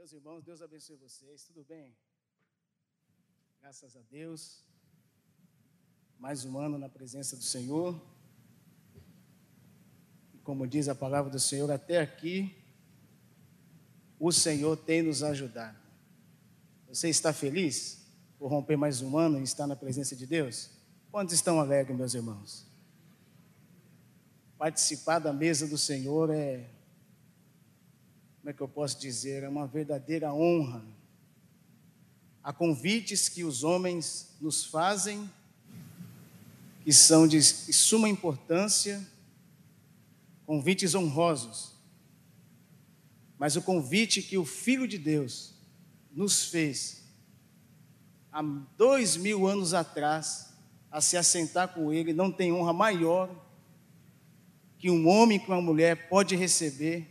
Meus irmãos, Deus abençoe vocês. Tudo bem? Graças a Deus. Mais um ano na presença do Senhor. E como diz a palavra do Senhor, até aqui o Senhor tem nos ajudado. Você está feliz por romper mais um ano e estar na presença de Deus? Quantos estão alegres, meus irmãos? Participar da mesa do Senhor é como é que eu posso dizer, é uma verdadeira honra. Há convites que os homens nos fazem, que são de suma importância, convites honrosos. Mas o convite que o Filho de Deus nos fez, há dois mil anos atrás, a se assentar com Ele, não tem honra maior que um homem com uma mulher pode receber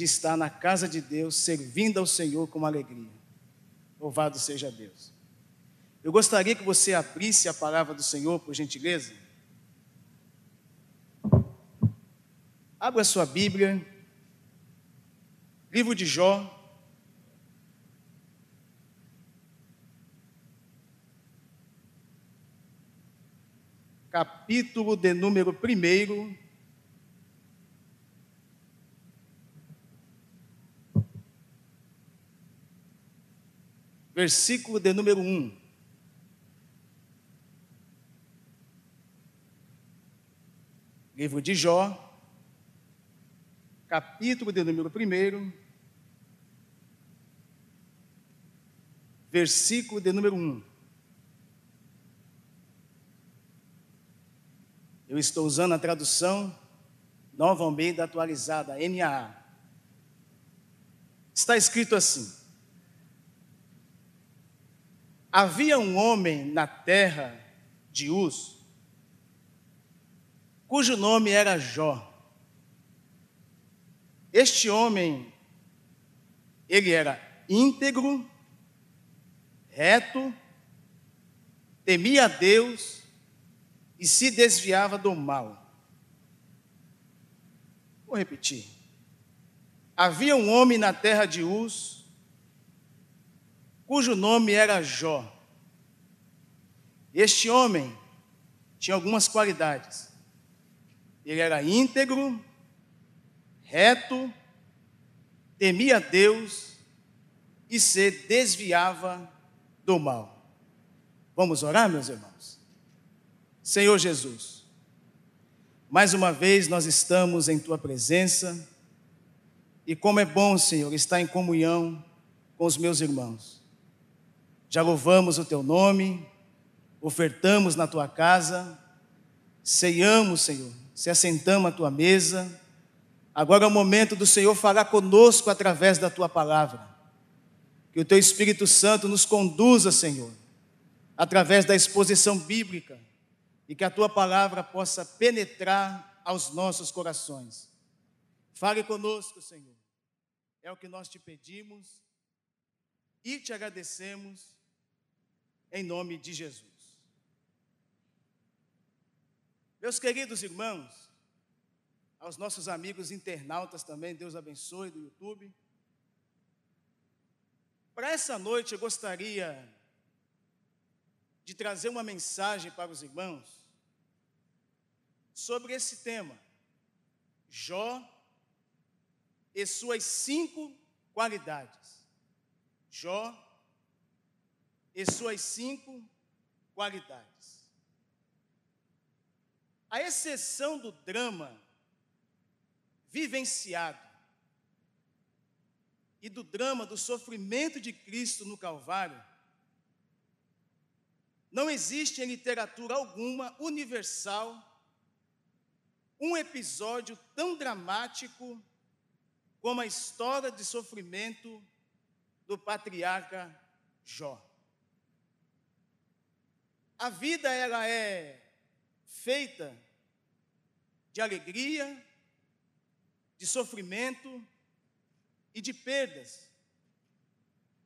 de estar na casa de Deus, servindo ao Senhor com alegria. Louvado seja Deus. Eu gostaria que você abrisse a palavra do Senhor, por gentileza. Abra sua Bíblia, livro de Jó. Capítulo de número 1. Versículo de número 1. Livro de Jó, capítulo de número 1, versículo de número 1. Eu estou usando a tradução Nova Almeida atualizada, NAA. Está escrito assim: Havia um homem na terra de Uz, cujo nome era Jó. Este homem, ele era íntegro, reto, temia a Deus e se desviava do mal. Vou repetir. Havia um homem na terra de Uz, cujo nome era Jó. Este homem tinha algumas qualidades. Ele era íntegro, reto, temia Deus e se desviava do mal. Vamos orar, meus irmãos? Senhor Jesus, mais uma vez nós estamos em tua presença e como é bom, Senhor, estar em comunhão com os meus irmãos. Já louvamos o teu nome, ofertamos na tua casa, ceiamos, Senhor, se assentamos à tua mesa. Agora é o momento do Senhor falar conosco através da tua palavra. Que o teu Espírito Santo nos conduza, Senhor, através da exposição bíblica e que a tua palavra possa penetrar aos nossos corações. Fale conosco, Senhor. É o que nós te pedimos e te agradecemos em nome de Jesus. Meus queridos irmãos, aos nossos amigos internautas também, Deus abençoe do YouTube. Para essa noite eu gostaria de trazer uma mensagem para os irmãos sobre esse tema, Jó e suas cinco qualidades. Jó e suas cinco qualidades. A exceção do drama vivenciado e do drama do sofrimento de Cristo no Calvário, não existe em literatura alguma universal um episódio tão dramático como a história de sofrimento do patriarca Jó. A vida ela é feita de alegria, de sofrimento e de perdas.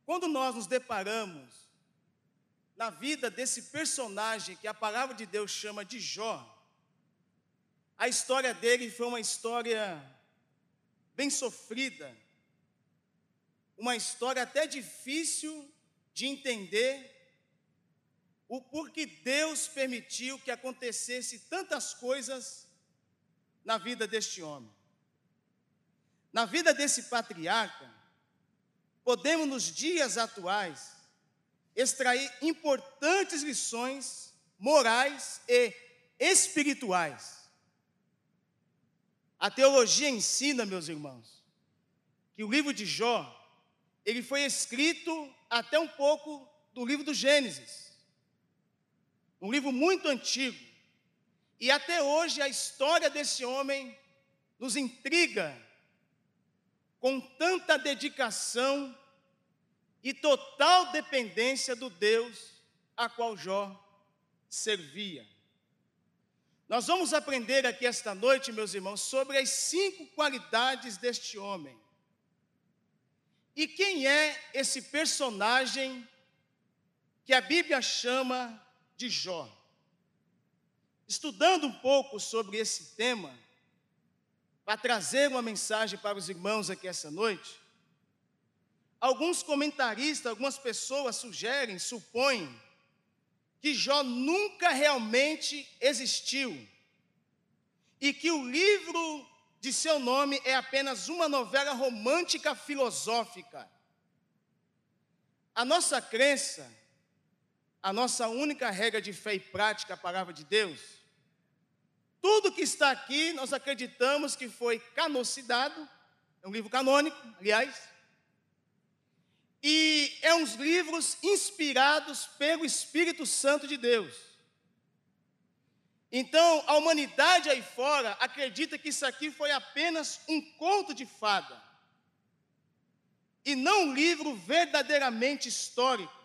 Quando nós nos deparamos na vida desse personagem que a palavra de Deus chama de Jó, a história dele foi uma história bem sofrida, uma história até difícil de entender o porquê Deus permitiu que acontecesse tantas coisas na vida deste homem. Na vida desse patriarca, podemos nos dias atuais extrair importantes lições morais e espirituais. A teologia ensina, meus irmãos, que o livro de Jó, ele foi escrito até um pouco do livro do Gênesis. Um livro muito antigo. E até hoje a história desse homem nos intriga com tanta dedicação e total dependência do Deus a qual Jó servia. Nós vamos aprender aqui esta noite, meus irmãos, sobre as cinco qualidades deste homem. E quem é esse personagem que a Bíblia chama de Jó? Estudando um pouco sobre esse tema, para trazer uma mensagem para os irmãos aqui essa noite, Alguns comentaristas, algumas pessoas sugerem, supõem, que Jó nunca realmente existiu e que o livro de seu nome é apenas uma novela romântica filosófica. A nossa crença, a nossa única regra de fé e prática, a palavra de Deus, tudo que está aqui nós acreditamos que foi canocidado, é um livro canônico, aliás, e é uns livros inspirados pelo Espírito Santo de Deus. Então, a humanidade aí fora acredita que isso aqui foi apenas um conto de fada, e não um livro verdadeiramente histórico.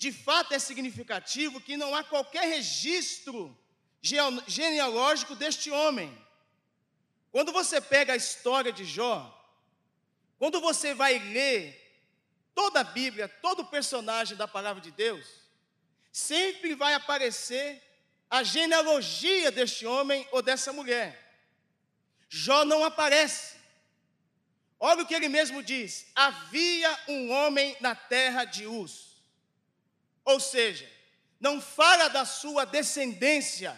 De fato, é significativo que não há qualquer registro genealógico deste homem. Quando você pega a história de Jó, quando você vai ler toda a Bíblia, todo personagem da palavra de Deus, sempre vai aparecer a genealogia deste homem ou dessa mulher. Jó não aparece. Olha o que ele mesmo diz: havia um homem na terra de Uz. Ou seja, não fala da sua descendência,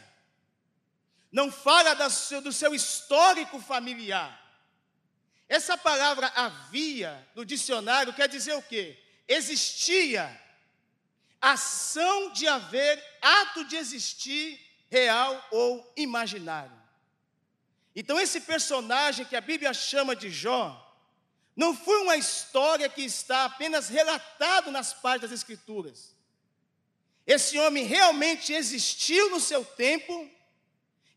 não fala do seu histórico familiar, essa palavra havia no dicionário quer dizer o quê? Existia ação de haver, ato de existir, real ou imaginário. Então, esse personagem que a Bíblia chama de Jó, não foi uma história que está apenas relatado nas páginas das Escrituras. Esse homem realmente existiu no seu tempo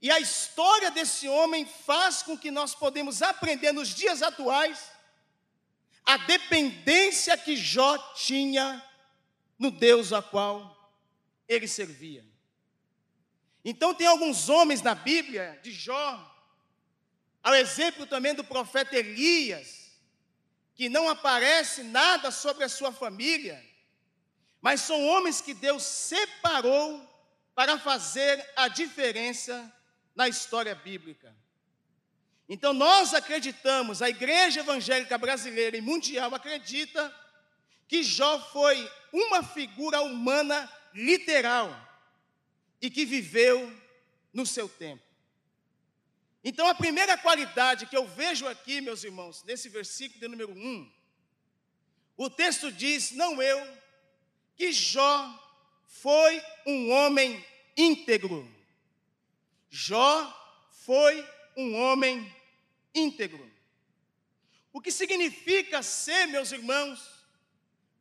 e a história desse homem faz com que nós podemos aprender nos dias atuais a dependência que Jó tinha no Deus a qual ele servia. Então tem alguns homens na Bíblia de Jó, ao exemplo também do profeta Elias, que não aparece nada sobre a sua família, mas são homens que Deus separou para fazer a diferença na história bíblica. Então nós acreditamos, a igreja evangélica brasileira e mundial acredita que Jó foi uma figura humana literal e que viveu no seu tempo. Então a primeira qualidade que eu vejo aqui, meus irmãos, nesse versículo de número 1, o texto diz, não eu, que Jó foi um homem íntegro. Jó foi um homem íntegro. O que significa ser, meus irmãos,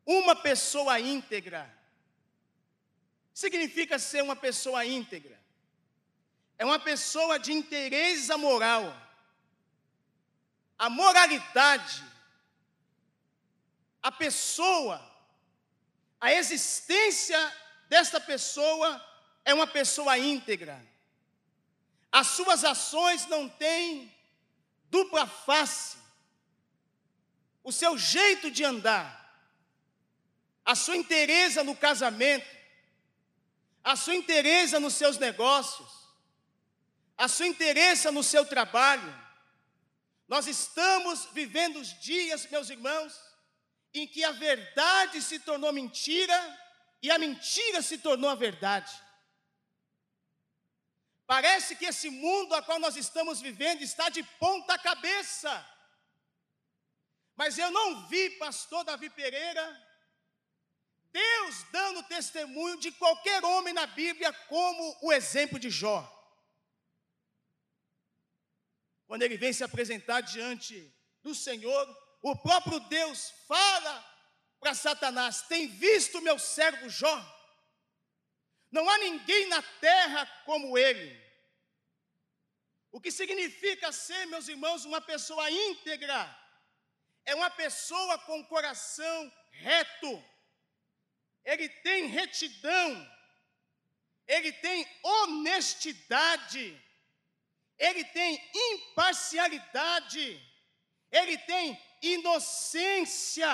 uma pessoa íntegra? Significa ser uma pessoa íntegra. É uma pessoa de inteireza moral. A moralidade, a pessoa, a existência desta pessoa é uma pessoa íntegra. As suas ações não têm dupla face. O seu jeito de andar, a sua interesa no casamento, a sua interesa nos seus negócios, a sua interesa no seu trabalho, Nós estamos vivendo os dias, meus irmãos, em que a verdade se tornou mentira e a mentira se tornou a verdade. Parece que esse mundo a qual nós estamos vivendo está de ponta cabeça. Mas eu não vi, pastor Davi Pereira, Deus dando testemunho de qualquer homem na Bíblia como o exemplo de Jó. Quando ele vem se apresentar diante do Senhor, o próprio Deus fala para Satanás: Tem visto meu servo Jó? Não há ninguém na terra como ele. O que significa ser, meus irmãos, uma pessoa íntegra? É uma pessoa com coração reto, ele tem retidão, ele tem honestidade, ele tem imparcialidade, ele tem inocência,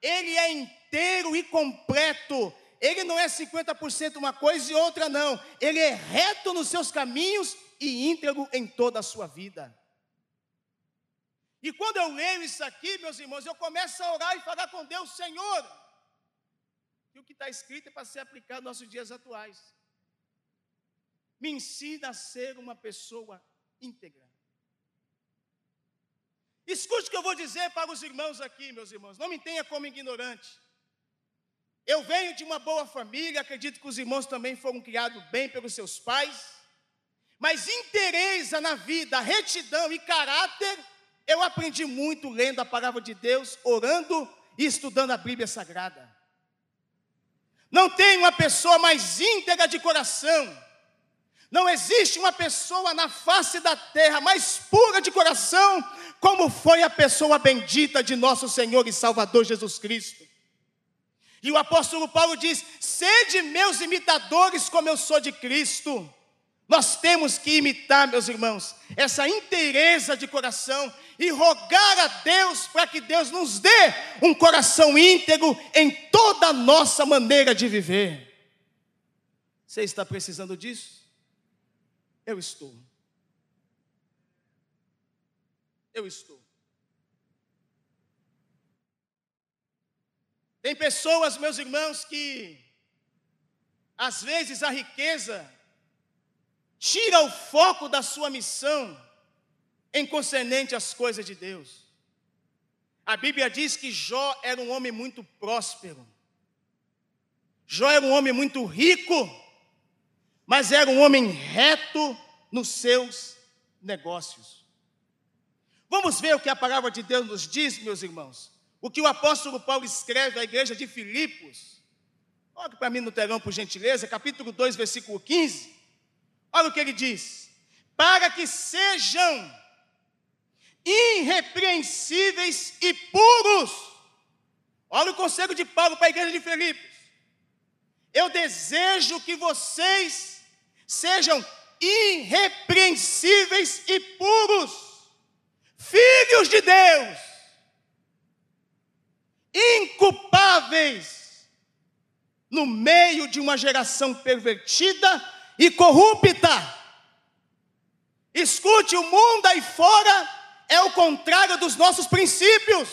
ele é inteiro e completo. Ele não é 50% uma coisa e outra não. Ele é reto nos seus caminhos e íntegro em toda a sua vida. E quando eu leio isso aqui, meus irmãos, eu começo a orar e falar com Deus, Senhor, que o que está escrito é para ser aplicado nos nossos dias atuais. Me ensina a ser uma pessoa íntegra. Escute o que eu vou dizer para os irmãos aqui, meus irmãos, não me tenha como ignorante. Eu venho de uma boa família, acredito que os irmãos também foram criados bem pelos seus pais, mas interesa na vida, retidão e caráter, eu aprendi muito lendo a palavra de Deus, orando e estudando a Bíblia Sagrada. Não tem uma pessoa mais íntegra de coração, não existe uma pessoa na face da terra mais pura de coração, como foi a pessoa bendita de nosso Senhor e Salvador Jesus Cristo. E o apóstolo Paulo diz: Sede meus imitadores, como eu sou de Cristo. Nós temos que imitar, meus irmãos, essa inteireza de coração e rogar a Deus para que Deus nos dê um coração íntegro em toda a nossa maneira de viver. Você está precisando disso? Eu estou. Eu estou. Tem pessoas, meus irmãos, que às vezes a riqueza tira o foco da sua missão em concernente às coisas de Deus. A Bíblia diz que Jó era um homem muito próspero. Jó era um homem muito rico mas era um homem reto nos seus negócios. Vamos ver o que a palavra de Deus nos diz, meus irmãos. O que o apóstolo Paulo escreve à igreja de Filipos. Olha para mim no telão, por gentileza, capítulo 2, versículo 15. Olha o que ele diz: Para que sejam irrepreensíveis e puros. Olha o conselho de Paulo para a igreja de Filipos. Eu desejo que vocês sejam irrepreensíveis e puros, filhos de Deus, inculpáveis, no meio de uma geração pervertida e corrupta. Escute, o mundo aí fora é o contrário dos nossos princípios.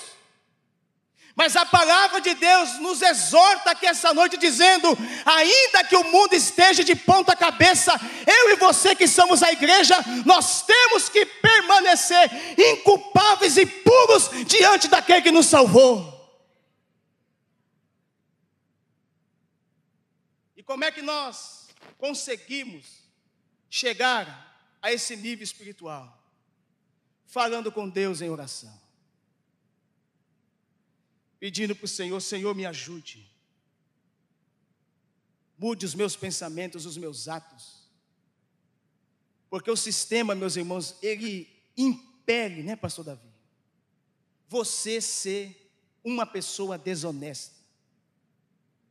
Mas a palavra de Deus nos exorta aqui essa noite, dizendo: ainda que o mundo esteja de ponta cabeça, eu e você que somos a igreja, nós temos que permanecer inculpáveis e puros diante daquele que nos salvou. E como é que nós conseguimos chegar a esse nível espiritual? Falando com Deus em oração pedindo para o Senhor: Senhor, me ajude. Mude os meus pensamentos, os meus atos. Porque o sistema, meus irmãos, ele impele, né, pastor Davi? Você ser uma pessoa desonesta.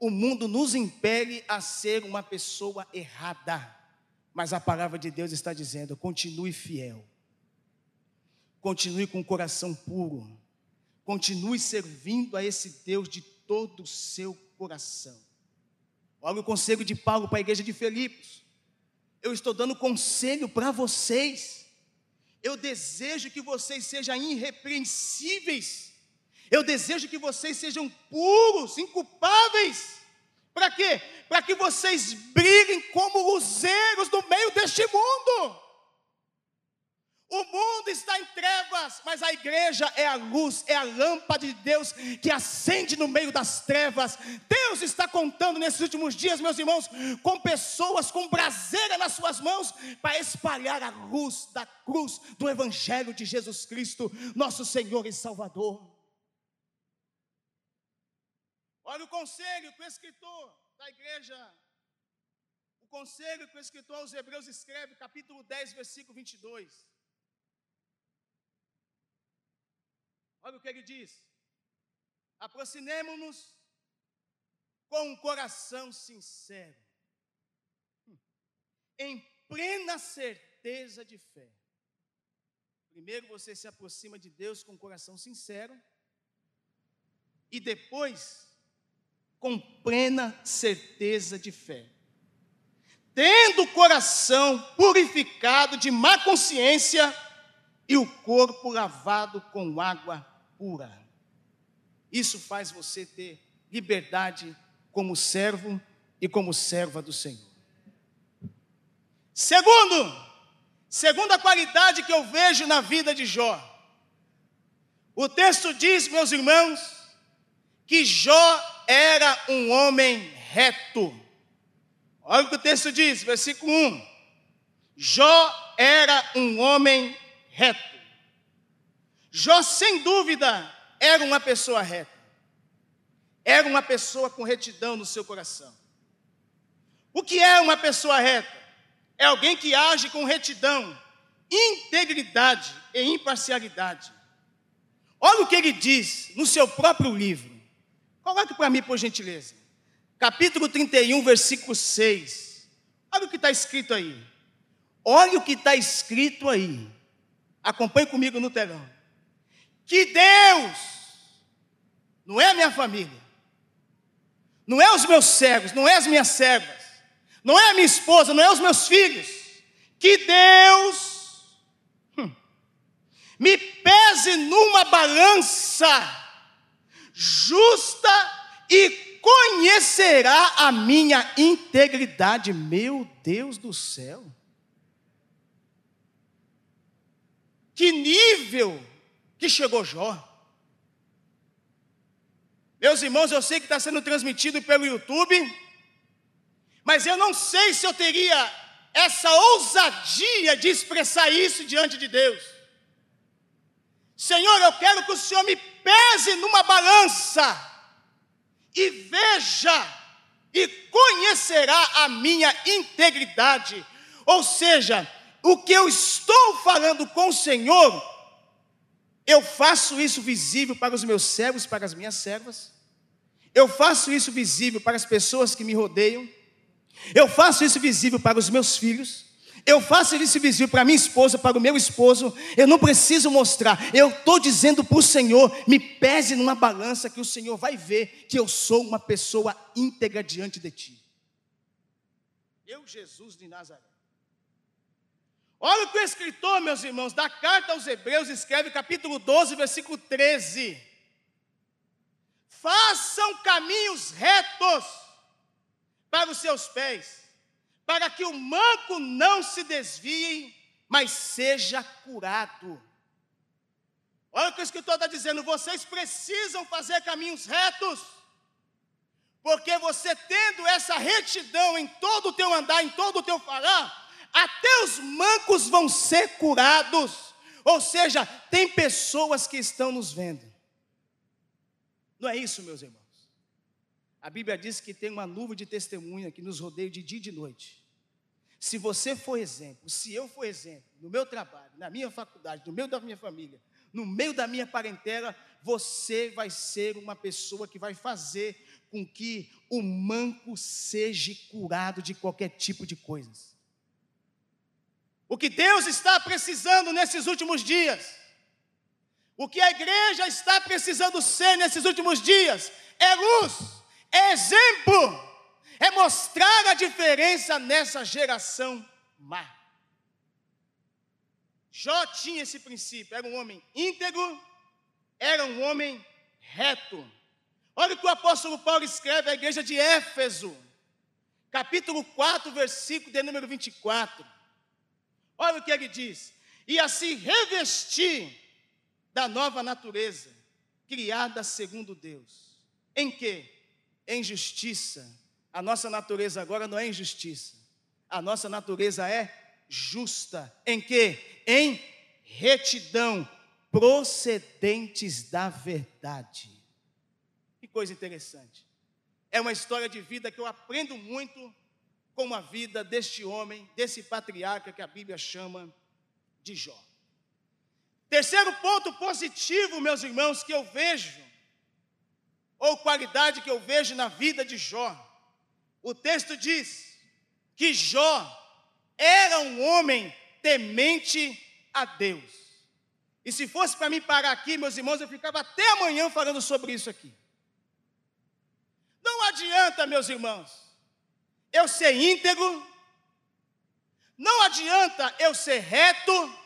O mundo nos impele a ser uma pessoa errada. Mas a palavra de Deus está dizendo: continue fiel. Continue com o coração puro Continue servindo a esse Deus de todo o seu coração. Olha o conselho de Paulo para a igreja de Filipos. Eu estou dando conselho para vocês. Eu desejo que vocês sejam irrepreensíveis. Eu desejo que vocês sejam puros, inculpáveis. Para quê? Para que vocês brilhem como luzeiros no meio deste mundo. O mundo está em trevas, mas a igreja é a luz, é a lâmpada de Deus que acende no meio das trevas. Deus está contando nesses últimos dias, meus irmãos, com pessoas com braseira nas suas mãos para espalhar a luz da cruz do Evangelho de Jesus Cristo, nosso Senhor e Salvador. Olha o conselho que o escritor da igreja, o conselho que o escritor aos Hebreus escreve, capítulo 10, versículo 22. Olha o que ele diz: aproximemo-nos com um coração sincero, hum, em plena certeza de fé. Primeiro você se aproxima de Deus com um coração sincero, e depois com plena certeza de fé. Tendo o coração purificado de má consciência, e o corpo lavado com água pura. Isso faz você ter liberdade como servo e como serva do Senhor. Segundo, segunda qualidade que eu vejo na vida de Jó. O texto diz, meus irmãos, que Jó era um homem reto. Olha o que o texto diz, versículo 1. Jó era um homem reto. Jó, sem dúvida, era uma pessoa reta. Era uma pessoa com retidão no seu coração. O que é uma pessoa reta? É alguém que age com retidão, integridade e imparcialidade. Olha o que ele diz no seu próprio livro. Coloque para mim, por gentileza. Capítulo 31, versículo 6. Olha o que está escrito aí. Olha o que está escrito aí. Acompanhe comigo no telão. Que Deus, não é a minha família, não é os meus servos, não é as minhas servas, não é a minha esposa, não é os meus filhos. Que Deus hum, me pese numa balança justa e conhecerá a minha integridade. Meu Deus do céu. Que nível que chegou Jó. Meus irmãos, eu sei que está sendo transmitido pelo YouTube, mas eu não sei se eu teria essa ousadia de expressar isso diante de Deus. Senhor, eu quero que o Senhor me pese numa balança e veja e conhecerá a minha integridade. Ou seja, o que eu estou falando com o Senhor, eu faço isso visível para os meus servos, para as minhas servas. Eu faço isso visível para as pessoas que me rodeiam. Eu faço isso visível para os meus filhos. Eu faço isso visível para minha esposa, para o meu esposo. Eu não preciso mostrar. Eu estou dizendo para o Senhor: me pese numa balança que o Senhor vai ver que eu sou uma pessoa íntegra diante de ti. Eu, Jesus de Nazaré. Olha o que o escritor, meus irmãos, da carta aos Hebreus escreve, capítulo 12, versículo 13: Façam caminhos retos para os seus pés, para que o manco não se desvie, mas seja curado. Olha o que o escritor está dizendo: vocês precisam fazer caminhos retos, porque você tendo essa retidão em todo o teu andar, em todo o teu falar, até os mancos vão ser curados. Ou seja, tem pessoas que estão nos vendo. Não é isso, meus irmãos? A Bíblia diz que tem uma nuvem de testemunha que nos rodeia de dia e de noite. Se você for exemplo, se eu for exemplo, no meu trabalho, na minha faculdade, no meio da minha família, no meio da minha parentela, você vai ser uma pessoa que vai fazer com que o manco seja curado de qualquer tipo de coisas. O que Deus está precisando nesses últimos dias, o que a igreja está precisando ser nesses últimos dias, é luz, é exemplo, é mostrar a diferença nessa geração má. Jó tinha esse princípio, era um homem íntegro, era um homem reto. Olha o que o apóstolo Paulo escreve à igreja de Éfeso, capítulo 4, versículo de número 24. Olha o que ele diz: E assim revestir da nova natureza, criada segundo Deus. Em que? Em justiça. A nossa natureza agora não é injustiça. A nossa natureza é justa. Em que? Em retidão, procedentes da verdade. Que coisa interessante. É uma história de vida que eu aprendo muito com a vida deste homem, desse patriarca que a Bíblia chama de Jó. Terceiro ponto positivo, meus irmãos, que eu vejo, ou qualidade que eu vejo na vida de Jó. O texto diz que Jó era um homem temente a Deus. E se fosse para mim parar aqui, meus irmãos, eu ficava até amanhã falando sobre isso aqui. Não adianta, meus irmãos, eu ser íntegro, não adianta eu ser reto,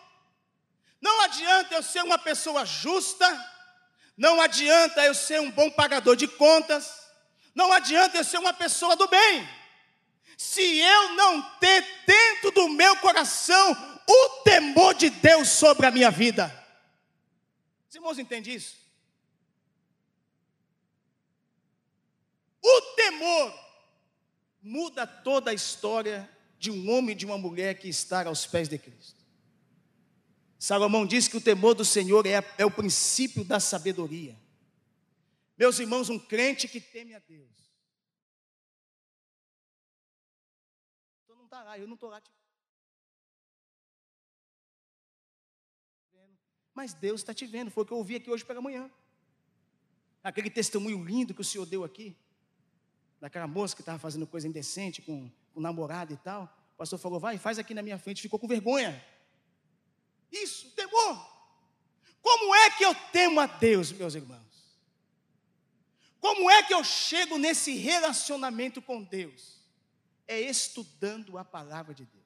não adianta eu ser uma pessoa justa, não adianta eu ser um bom pagador de contas, não adianta eu ser uma pessoa do bem se eu não ter dentro do meu coração o temor de Deus sobre a minha vida. Os irmãos entendem isso? O temor muda toda a história de um homem e de uma mulher que está aos pés de Cristo. Salomão diz que o temor do Senhor é, é o princípio da sabedoria. Meus irmãos, um crente que teme a Deus está lá, eu não estou lá te vendo. Mas Deus está te vendo, foi o que eu ouvi aqui hoje pela manhã. Aquele testemunho lindo que o Senhor deu aqui, daquela moça que estava fazendo coisa indecente com, o namorado e tal. O pastor falou, vai, faz aqui na minha frente, ficou com vergonha. Isso, temor. Como é que eu temo a Deus, meus irmãos? Como é que eu chego nesse relacionamento com Deus? é estudando a palavra de Deus.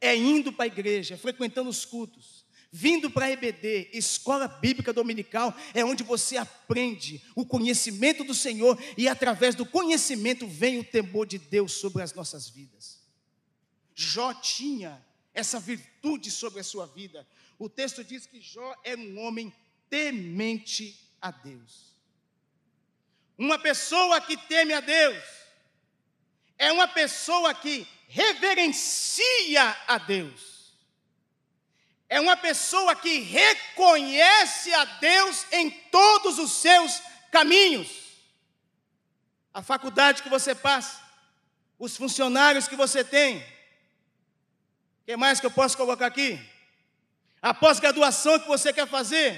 É indo para a igreja, frequentando os cultos, vindo para a EBD, escola bíblica dominical, é onde você aprende o conhecimento do Senhor e através do conhecimento vem o temor de Deus sobre as nossas vidas. Jó tinha essa virtude sobre a sua vida. O texto diz que Jó era um homem temente a Deus. Uma pessoa que teme a Deus é uma pessoa que reverencia a Deus. É uma pessoa que reconhece a Deus em todos os seus caminhos. A faculdade que você passa, os funcionários que você tem. O que mais que eu posso colocar aqui? A pós-graduação que você quer fazer.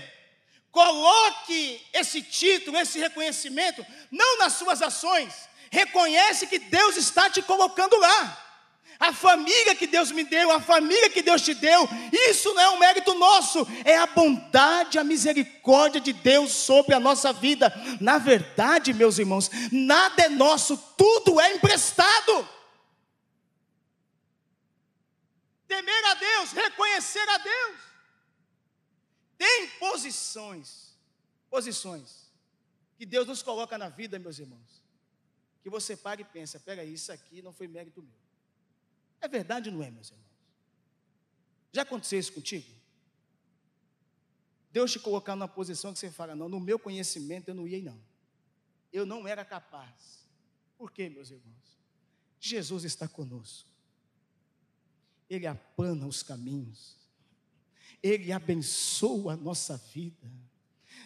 Coloque esse título, esse reconhecimento, não nas suas ações, reconhece que Deus está te colocando lá. A família que Deus me deu, a família que Deus te deu, isso não é um mérito nosso, é a bondade, a misericórdia de Deus sobre a nossa vida. Na verdade, meus irmãos, nada é nosso, tudo é emprestado. Temer a Deus, reconhecer a Deus. Tem posições, posições que Deus nos coloca na vida, meus irmãos que você para e pensa: peraí, isso aqui não foi mérito meu. É verdade ou não é, meus irmãos? Já aconteceu isso contigo? Deus te colocar numa posição que você fala: não, no meu conhecimento eu não ia, não. Eu não era capaz. Por quê, meus irmãos? Jesus está conosco. Ele aplana os caminhos. Ele abençoa a nossa vida.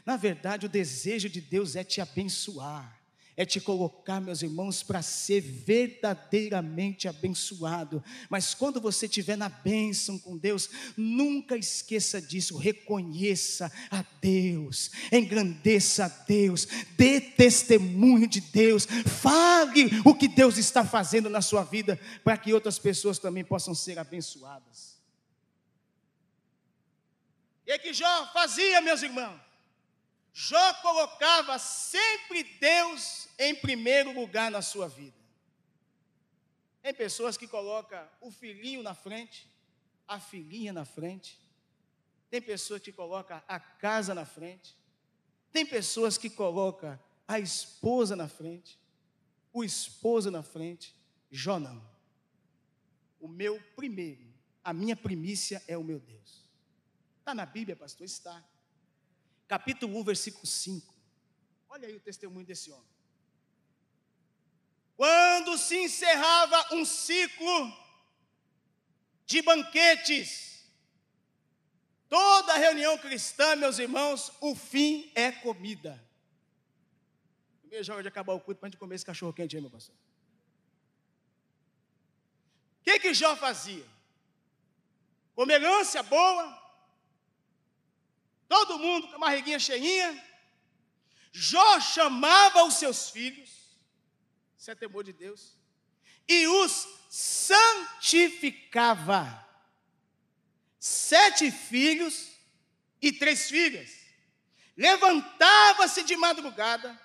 Na verdade, o desejo de Deus é te abençoar é te colocar, meus irmãos, para ser verdadeiramente abençoado. Mas quando você estiver na bênção com Deus, nunca esqueça disso, reconheça a Deus, engrandeça a Deus, dê testemunho de Deus, fale o que Deus está fazendo na sua vida, para que outras pessoas também possam ser abençoadas. E é que Jó fazia, meus irmãos? Jó colocava sempre Deus em primeiro lugar na sua vida. Tem pessoas que colocam o filhinho na frente, a filhinha na frente, tem pessoas que colocam a casa na frente, tem pessoas que colocam a esposa na frente, o esposo na frente, Jó não. O meu primeiro, a minha primícia é o meu Deus. Está na Bíblia, pastor? Está. Capítulo 1, versículo 5. Olha aí o testemunho desse homem. Quando se encerrava um ciclo de banquetes, toda reunião cristã, meus irmãos, o fim é comida. Primeiro jogo de acabar o culto para a gente comer esse cachorro quente aí, meu pastor. O que que Jó fazia? Herança boa, todo mundo com a barriguinha cheinha. Jó chamava os seus filhos, isso é temor de Deus, e os santificava. Sete filhos e três filhas. Levantava-se de madrugada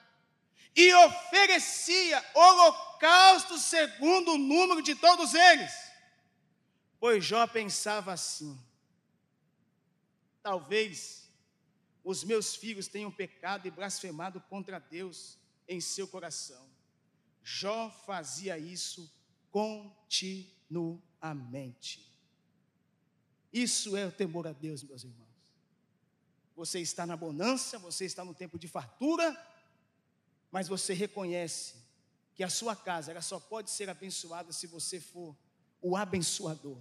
e oferecia holocausto segundo o número de todos eles. Pois Jó pensava assim: talvez os meus filhos tenham pecado e blasfemado contra Deus em seu coração. Jó fazia isso continuamente. Isso é o temor a Deus, meus irmãos. Você está na bonança, você está no tempo de fartura, mas você reconhece que a sua casa ela só pode ser abençoada se você for o abençoador.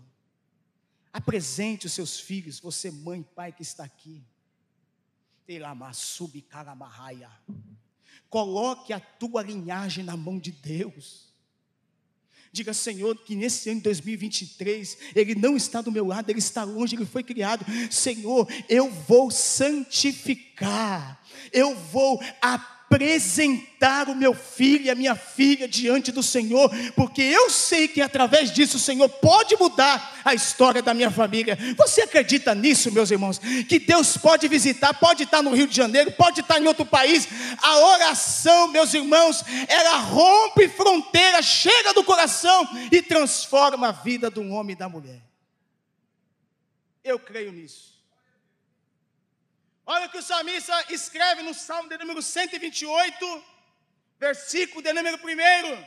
Apresente os seus filhos, você mãe pai que está aqui. Coloque a tua linhagem na mão de Deus. Diga, Senhor, que nesse ano de 2023, Ele não está do meu lado, Ele está longe, Ele foi criado. Senhor, eu vou santificar, eu vou apresentar apresentar o meu filho e a minha filha diante do Senhor, porque eu sei que através disso o Senhor pode mudar a história da minha família. Você acredita nisso, meus irmãos? Que Deus pode visitar, pode estar no Rio de Janeiro, pode estar em outro país. A oração, meus irmãos, ela rompe fronteira, chega do coração e transforma a vida do homem e da mulher. Eu creio nisso. Olha o que o salmista escreve no Salmo de número 128, versículo de número 1.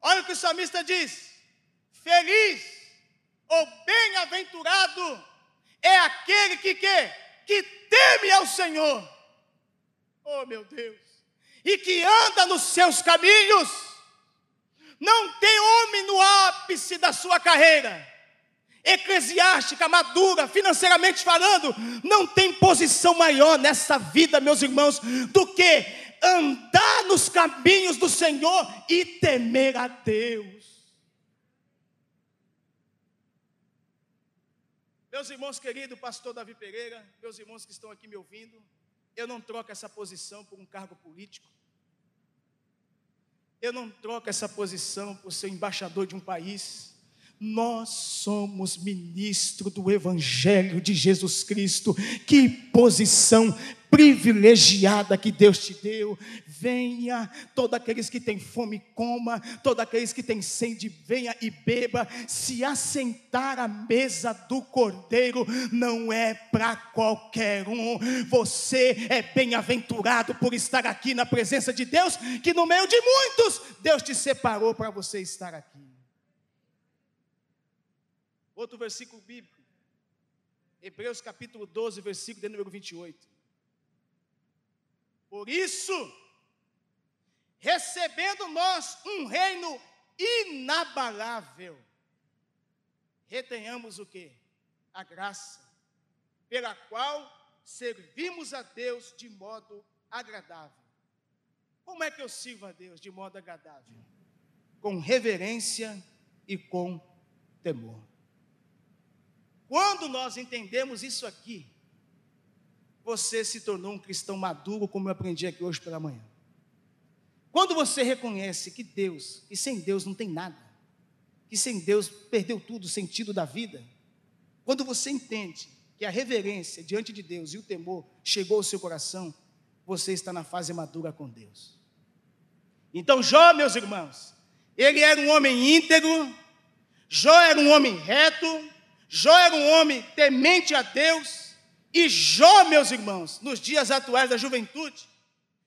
Olha o que o salmista diz: Feliz ou bem-aventurado é aquele que, que teme ao Senhor. Oh, meu Deus! E que anda nos seus caminhos. Não tem homem no ápice da sua carreira eclesiástica, madura, financeiramente falando, não tem posição maior nessa vida, meus irmãos, do que andar nos caminhos do Senhor e temer a Deus. Meus irmãos queridos, pastor Davi Pereira, meus irmãos que estão aqui me ouvindo, eu não troco essa posição por um cargo político. Eu não troco essa posição por ser embaixador de um país. Nós somos ministro do Evangelho de Jesus Cristo. Que posição privilegiada que Deus te deu. Venha, todos aqueles que têm fome, coma, todos aqueles que têm sede, venha e beba. Se assentar à mesa do Cordeiro não é para qualquer um. Você é bem-aventurado por estar aqui na presença de Deus, que no meio de muitos, Deus te separou para você estar aqui. Outro versículo bíblico. Hebreus capítulo 12, versículo de número 28. Por isso, recebendo nós um reino inabalável, retenhamos o que? A graça, pela qual servimos a Deus de modo agradável. Como é que eu sirvo a Deus de modo agradável? Com reverência e com temor. Quando nós entendemos isso aqui, você se tornou um cristão maduro, como eu aprendi aqui hoje pela manhã. Quando você reconhece que Deus, e sem Deus não tem nada, que sem Deus perdeu tudo o sentido da vida, quando você entende que a reverência diante de Deus e o temor chegou ao seu coração, você está na fase madura com Deus. Então, Jó, meus irmãos, ele era um homem íntegro, Jó era um homem reto, Jó era um homem temente a Deus, e Jó, meus irmãos, nos dias atuais da juventude,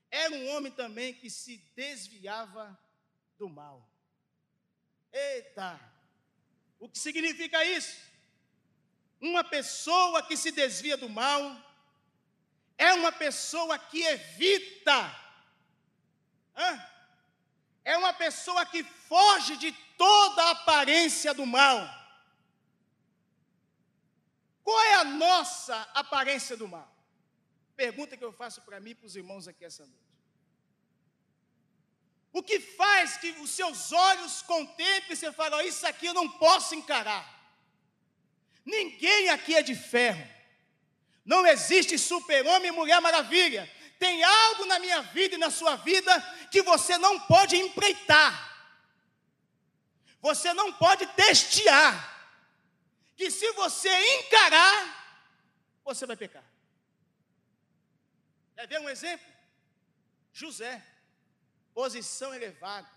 era um homem também que se desviava do mal. Eita! O que significa isso? Uma pessoa que se desvia do mal é uma pessoa que evita, é uma pessoa que foge de toda aparência do mal. Qual é a nossa aparência do mal? Pergunta que eu faço para mim e para os irmãos aqui essa noite. O que faz que os seus olhos contemplem e você fala, oh, isso aqui eu não posso encarar. Ninguém aqui é de ferro. Não existe super-homem e mulher maravilha. Tem algo na minha vida e na sua vida que você não pode empreitar. Você não pode testear. Que se você encarar, você vai pecar. Quer ver um exemplo? José posição elevada,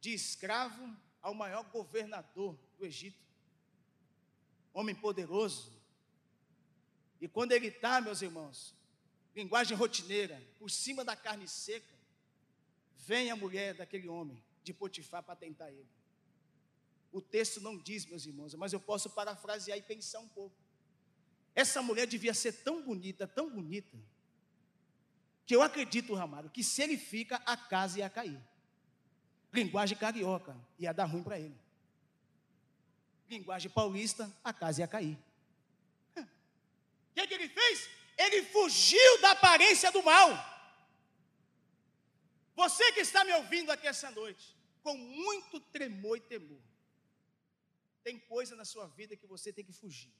de escravo ao maior governador do Egito, homem poderoso. E quando ele está, meus irmãos, linguagem rotineira, por cima da carne seca, vem a mulher daquele homem, de Potifar, para tentar ele. O texto não diz, meus irmãos, mas eu posso parafrasear e pensar um pouco. Essa mulher devia ser tão bonita, tão bonita, que eu acredito, Ramalho, que se ele fica, a casa ia cair. Linguagem carioca, ia dar ruim para ele. Linguagem paulista, a casa ia cair. O que, que ele fez? Ele fugiu da aparência do mal. Você que está me ouvindo aqui essa noite, com muito tremor e temor, tem coisa na sua vida que você tem que fugir.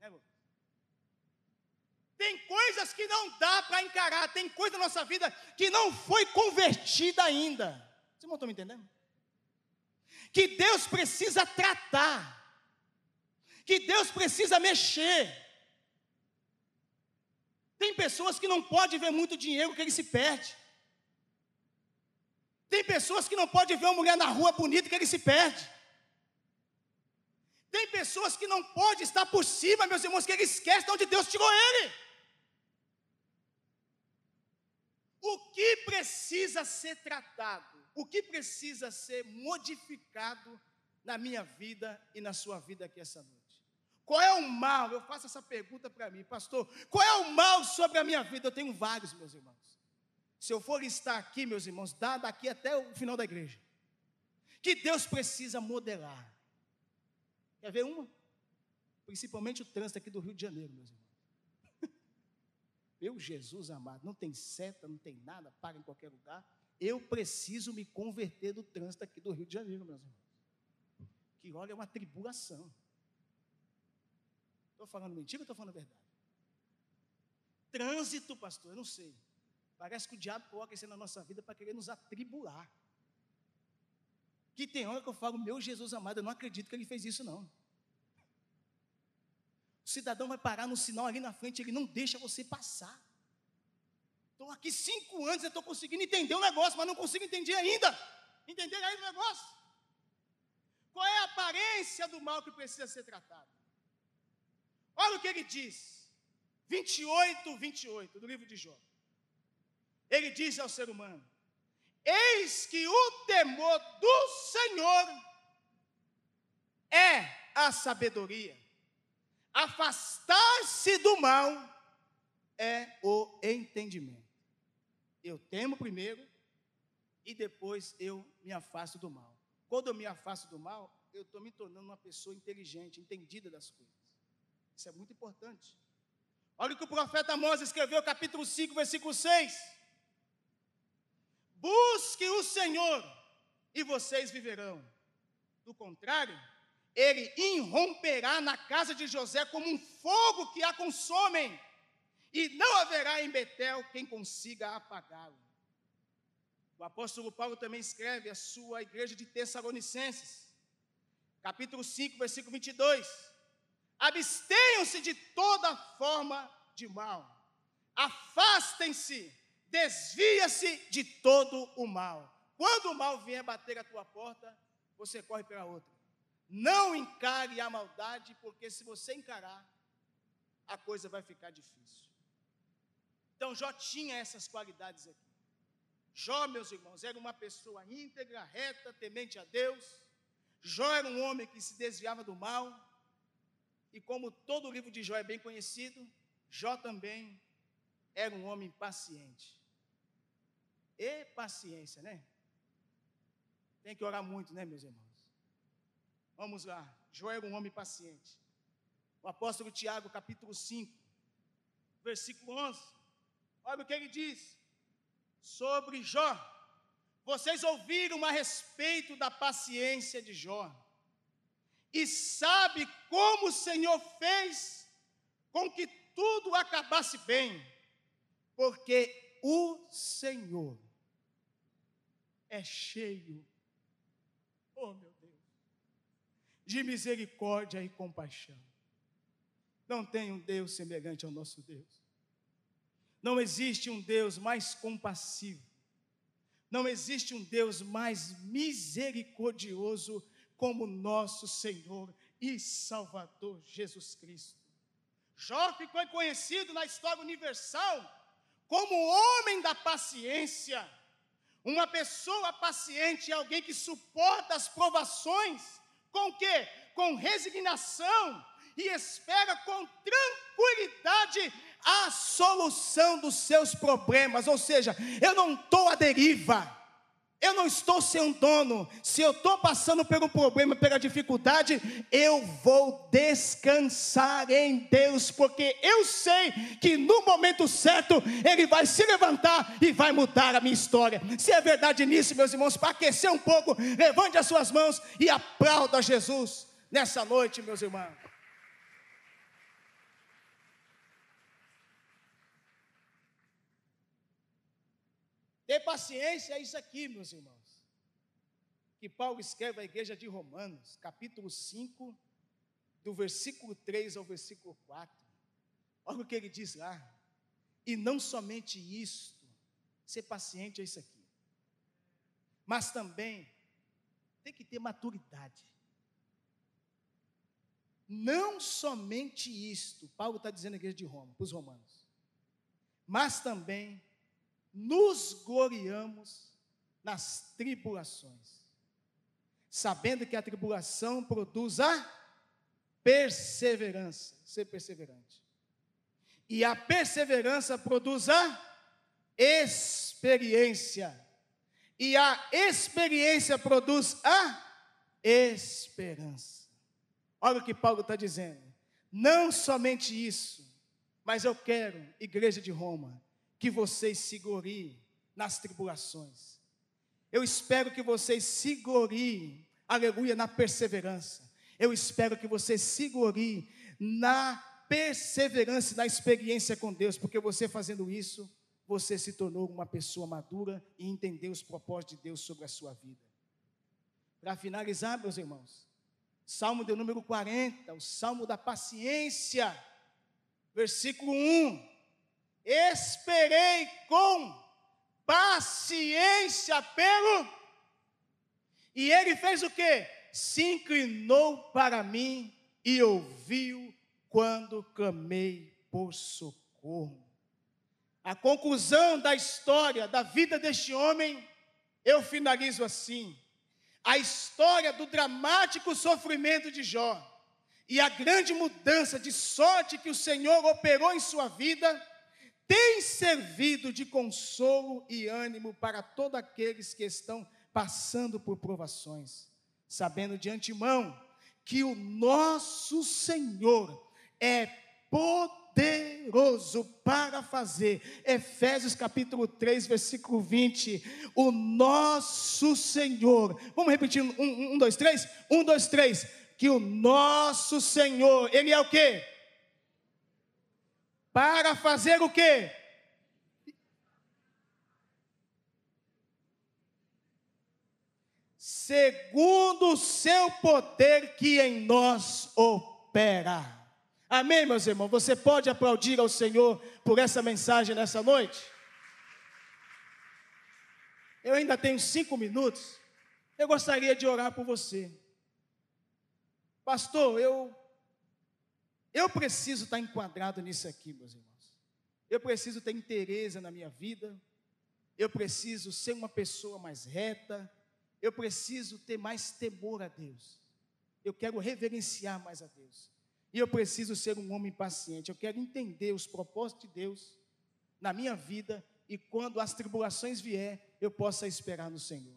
É, irmão? Tem coisas que não dá para encarar, tem coisa na nossa vida que não foi convertida ainda. Vocês não estão me entendendo? Que Deus precisa tratar, que Deus precisa mexer. Tem pessoas que não podem ver muito dinheiro que ele se perde. Tem pessoas que não podem ver uma mulher na rua bonita que ele se perde. Tem pessoas que não podem estar por cima, meus irmãos, que ele esquece de onde Deus tirou ele. O que precisa ser tratado? O que precisa ser modificado na minha vida e na sua vida aqui essa noite? Qual é o mal? Eu faço essa pergunta para mim, pastor. Qual é o mal sobre a minha vida? Eu tenho vários, meus irmãos. Se eu for estar aqui, meus irmãos, dá daqui até o final da igreja. Que Deus precisa modelar. Quer ver uma? Principalmente o trânsito aqui do Rio de Janeiro, meus irmãos. Meu Jesus amado, não tem seta, não tem nada, paga em qualquer lugar. Eu preciso me converter do trânsito aqui do Rio de Janeiro, meus irmãos. Que olha, é uma tribulação. Estou falando mentira ou estou falando verdade? Trânsito, pastor, eu não sei. Parece que o diabo coloca isso na nossa vida para querer nos atribular. Que tem hora que eu falo, meu Jesus amado, eu não acredito que ele fez isso, não. O cidadão vai parar no sinal ali na frente, ele não deixa você passar. Estou aqui cinco anos, eu estou conseguindo entender o negócio, mas não consigo entender ainda. Entender ainda o negócio. Qual é a aparência do mal que precisa ser tratado? Olha o que ele diz. 28, 28, do livro de Jó. Ele diz ao ser humano: Eis que o temor do Senhor é a sabedoria Afastar-se do mal é o entendimento. Eu temo primeiro e depois eu me afasto do mal. Quando eu me afasto do mal, eu estou me tornando uma pessoa inteligente, entendida das coisas. Isso é muito importante. Olha o que o profeta Amós escreveu, capítulo 5, versículo 6. Busque o Senhor e vocês viverão. Do contrário, ele irromperá na casa de José como um fogo que a consomem, e não haverá em Betel quem consiga apagá-lo. O apóstolo Paulo também escreve a sua igreja de Tessalonicenses, capítulo 5, versículo 22. Abstenham-se de toda forma de mal, afastem-se, desvia-se de todo o mal. Quando o mal vier bater a tua porta, você corre pela outra. Não encare a maldade, porque se você encarar, a coisa vai ficar difícil. Então Jó tinha essas qualidades aqui. Jó, meus irmãos, era uma pessoa íntegra, reta, temente a Deus. Jó era um homem que se desviava do mal. E como todo o livro de Jó é bem conhecido, Jó também era um homem paciente. Paciência, né? Tem que orar muito, né, meus irmãos? Vamos lá. Jó era um homem paciente. O apóstolo Tiago, capítulo 5, versículo 11. Olha o que ele diz sobre Jó. Vocês ouviram a respeito da paciência de Jó. E sabe como o Senhor fez com que tudo acabasse bem, porque o Senhor é cheio, oh meu Deus, de misericórdia e compaixão. Não tem um Deus semelhante ao nosso Deus. Não existe um Deus mais compassivo. Não existe um Deus mais misericordioso como nosso Senhor e Salvador Jesus Cristo. Jó ficou conhecido na história universal como homem da paciência. Uma pessoa paciente é alguém que suporta as provações com quê? Com resignação e espera com tranquilidade a solução dos seus problemas. Ou seja, eu não estou à deriva. Eu não estou sem dono. Se eu estou passando um problema, pela dificuldade, eu vou descansar em Deus, porque eu sei que no momento certo Ele vai se levantar e vai mudar a minha história. Se é verdade nisso, meus irmãos, para aquecer um pouco, levante as suas mãos e aplauda Jesus nessa noite, meus irmãos. Ter paciência é isso aqui, meus irmãos. Que Paulo escreve à igreja de Romanos, capítulo 5, do versículo 3 ao versículo 4. Olha o que ele diz lá. E não somente isto, ser paciente é isso aqui. Mas também tem que ter maturidade. Não somente isto, Paulo está dizendo à igreja de Roma, para os romanos, mas também nos gloriamos nas tribulações, sabendo que a tribulação produz a perseverança, ser perseverante. E a perseverança produz a experiência. E a experiência produz a esperança. Olha o que Paulo está dizendo. Não somente isso, mas eu quero, igreja de Roma, que vocês se gloriem nas tribulações. Eu espero que vocês se gloriem, aleluia, na perseverança. Eu espero que vocês se gloriem na perseverança na experiência com Deus, porque você fazendo isso, você se tornou uma pessoa madura e entendeu os propósitos de Deus sobre a sua vida. Para finalizar, meus irmãos, Salmo de número 40, o Salmo da paciência, versículo 1 esperei com paciência pelo. E ele fez o que? Se inclinou para mim e ouviu quando clamei por socorro. A conclusão da história, da vida deste homem, eu finalizo assim: a história do dramático sofrimento de Jó e a grande mudança de sorte que o Senhor operou em sua vida tem servido de consolo e ânimo para todos aqueles que estão passando por provações, sabendo de antemão que o nosso Senhor é poderoso para fazer. Efésios capítulo 3, versículo 20. O nosso Senhor. Vamos repetir um, um, um dois, três? Um, dois, três. Que o nosso Senhor, Ele é o quê? Para fazer o quê? Segundo o seu poder que em nós opera. Amém, meus irmãos? Você pode aplaudir ao Senhor por essa mensagem nessa noite? Eu ainda tenho cinco minutos. Eu gostaria de orar por você. Pastor, eu eu preciso estar enquadrado nisso aqui, meus irmãos. Eu preciso ter interesse na minha vida. Eu preciso ser uma pessoa mais reta. Eu preciso ter mais temor a Deus. Eu quero reverenciar mais a Deus. E eu preciso ser um homem paciente. Eu quero entender os propósitos de Deus na minha vida e quando as tribulações vier, eu possa esperar no Senhor.